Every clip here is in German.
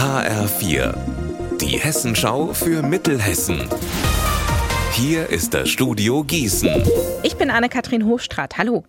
HR4, die Hessenschau für Mittelhessen. Hier ist das Studio Gießen. Ich bin Anne-Kathrin Hofstraat. Hallo.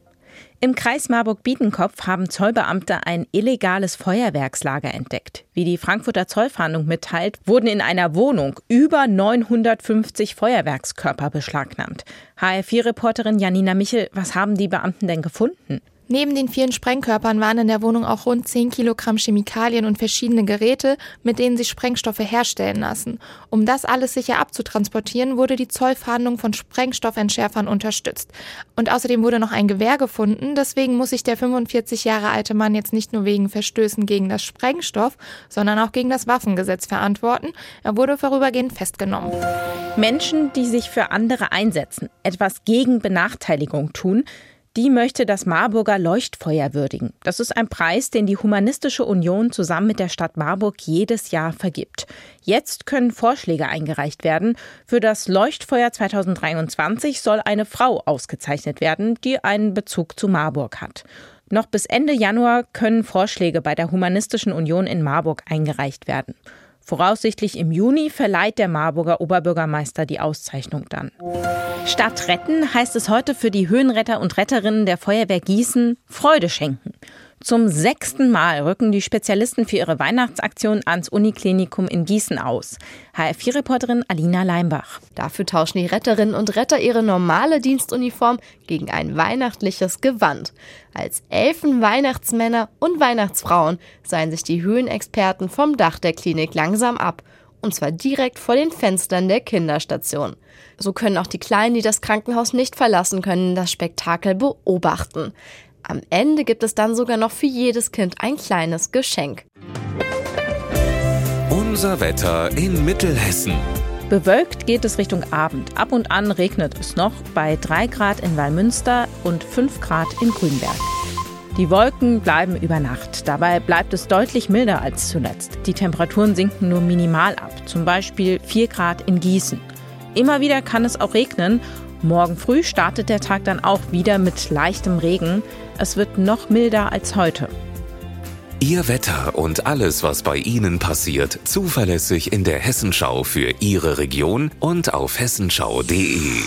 Im Kreis Marburg-Biedenkopf haben Zollbeamte ein illegales Feuerwerkslager entdeckt. Wie die Frankfurter Zollfahndung mitteilt, wurden in einer Wohnung über 950 Feuerwerkskörper beschlagnahmt. HR4-Reporterin Janina Michel, was haben die Beamten denn gefunden? Neben den vielen Sprengkörpern waren in der Wohnung auch rund 10 Kilogramm Chemikalien und verschiedene Geräte, mit denen sich Sprengstoffe herstellen lassen. Um das alles sicher abzutransportieren, wurde die Zollfahndung von Sprengstoffentschärfern unterstützt. Und außerdem wurde noch ein Gewehr gefunden, deswegen muss sich der 45 Jahre alte Mann jetzt nicht nur wegen Verstößen gegen das Sprengstoff, sondern auch gegen das Waffengesetz verantworten. Er wurde vorübergehend festgenommen. Menschen, die sich für andere einsetzen, etwas gegen Benachteiligung tun, die möchte das Marburger Leuchtfeuer würdigen. Das ist ein Preis, den die Humanistische Union zusammen mit der Stadt Marburg jedes Jahr vergibt. Jetzt können Vorschläge eingereicht werden. Für das Leuchtfeuer 2023 soll eine Frau ausgezeichnet werden, die einen Bezug zu Marburg hat. Noch bis Ende Januar können Vorschläge bei der Humanistischen Union in Marburg eingereicht werden. Voraussichtlich im Juni verleiht der Marburger Oberbürgermeister die Auszeichnung dann. Statt retten heißt es heute für die Höhenretter und Retterinnen der Feuerwehr Gießen Freude schenken. Zum sechsten Mal rücken die Spezialisten für ihre Weihnachtsaktion ans Uniklinikum in Gießen aus. HR4-Reporterin Alina Leimbach. Dafür tauschen die Retterinnen und Retter ihre normale Dienstuniform gegen ein weihnachtliches Gewand. Als Elfen, Weihnachtsmänner und Weihnachtsfrauen seien sich die Höhenexperten vom Dach der Klinik langsam ab. Und zwar direkt vor den Fenstern der Kinderstation. So können auch die Kleinen, die das Krankenhaus nicht verlassen können, das Spektakel beobachten. Am Ende gibt es dann sogar noch für jedes Kind ein kleines Geschenk. Unser Wetter in Mittelhessen. Bewölkt geht es Richtung Abend. Ab und an regnet es noch bei 3 Grad in Wallmünster und 5 Grad in Grünberg. Die Wolken bleiben über Nacht. Dabei bleibt es deutlich milder als zuletzt. Die Temperaturen sinken nur minimal ab, zum Beispiel 4 Grad in Gießen. Immer wieder kann es auch regnen Morgen früh startet der Tag dann auch wieder mit leichtem Regen. Es wird noch milder als heute. Ihr Wetter und alles, was bei Ihnen passiert, zuverlässig in der Hessenschau für Ihre Region und auf hessenschau.de.